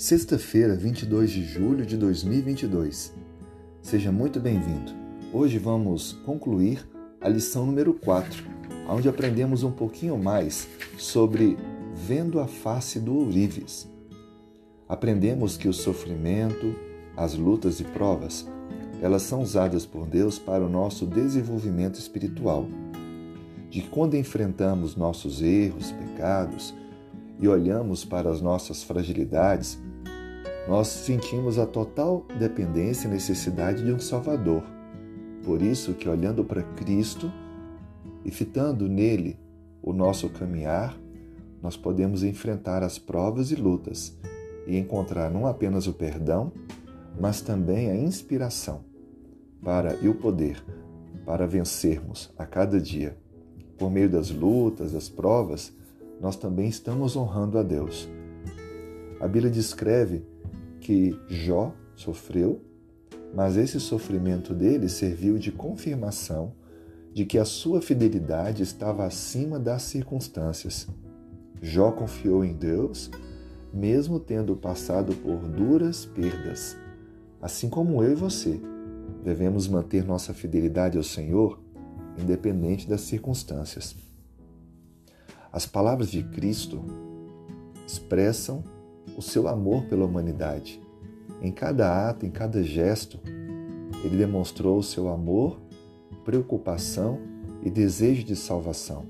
Sexta-feira, 22 de julho de 2022. Seja muito bem-vindo. Hoje vamos concluir a lição número 4, onde aprendemos um pouquinho mais sobre vendo a face do ourives. Aprendemos que o sofrimento, as lutas e provas, elas são usadas por Deus para o nosso desenvolvimento espiritual. De quando enfrentamos nossos erros, pecados e olhamos para as nossas fragilidades, nós sentimos a total dependência e necessidade de um Salvador. Por isso que olhando para Cristo e fitando nele o nosso caminhar, nós podemos enfrentar as provas e lutas e encontrar não apenas o perdão, mas também a inspiração para e o poder para vencermos a cada dia. Por meio das lutas, das provas, nós também estamos honrando a Deus. A Bíblia descreve que Jó sofreu, mas esse sofrimento dele serviu de confirmação de que a sua fidelidade estava acima das circunstâncias. Jó confiou em Deus, mesmo tendo passado por duras perdas. Assim como eu e você, devemos manter nossa fidelidade ao Senhor, independente das circunstâncias. As palavras de Cristo expressam o seu amor pela humanidade. Em cada ato, em cada gesto, ele demonstrou o seu amor, preocupação e desejo de salvação.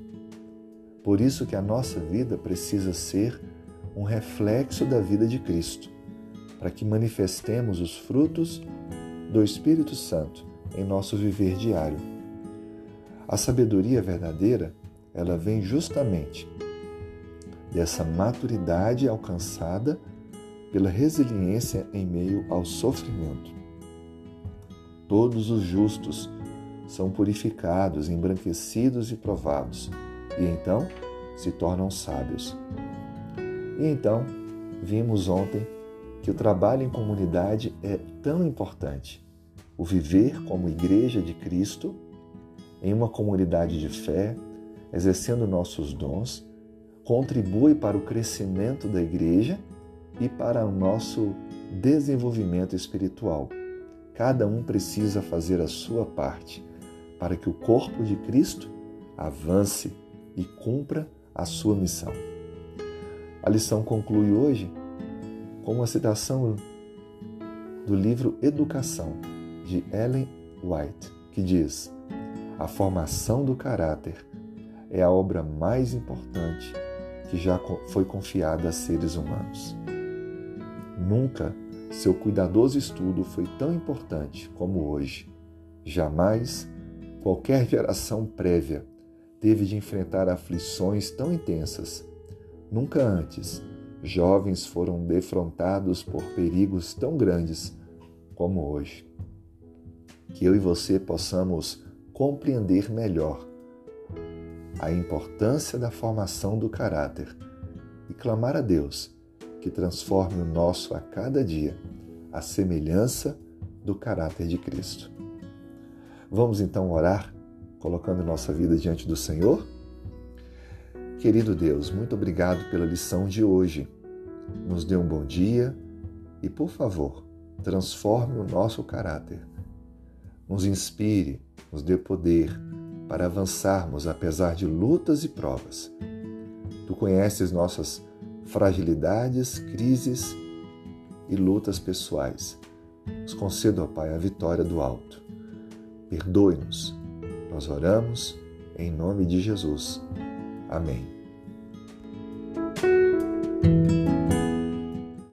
Por isso que a nossa vida precisa ser um reflexo da vida de Cristo, para que manifestemos os frutos do Espírito Santo em nosso viver diário. A sabedoria verdadeira, ela vem justamente dessa maturidade alcançada pela resiliência em meio ao sofrimento. Todos os justos são purificados, embranquecidos e provados, e então se tornam sábios. E então, vimos ontem que o trabalho em comunidade é tão importante. O viver como igreja de Cristo, em uma comunidade de fé, exercendo nossos dons, contribui para o crescimento da igreja e para o nosso desenvolvimento espiritual. Cada um precisa fazer a sua parte para que o corpo de Cristo avance e cumpra a sua missão. A lição conclui hoje com uma citação do livro Educação, de Ellen White, que diz: A formação do caráter é a obra mais importante que já foi confiada a seres humanos. Nunca seu cuidadoso estudo foi tão importante como hoje. Jamais qualquer geração prévia teve de enfrentar aflições tão intensas. Nunca antes jovens foram defrontados por perigos tão grandes como hoje. Que eu e você possamos compreender melhor a importância da formação do caráter e clamar a Deus que transforme o nosso a cada dia a semelhança do caráter de Cristo. Vamos então orar, colocando nossa vida diante do Senhor? Querido Deus, muito obrigado pela lição de hoje. Nos dê um bom dia e, por favor, transforme o nosso caráter. Nos inspire, nos dê poder para avançarmos apesar de lutas e provas. Tu conheces nossas fragilidades, crises e lutas pessoais. Nos conceda, ó Pai, a vitória do alto. Perdoe-nos. Nós oramos em nome de Jesus. Amém.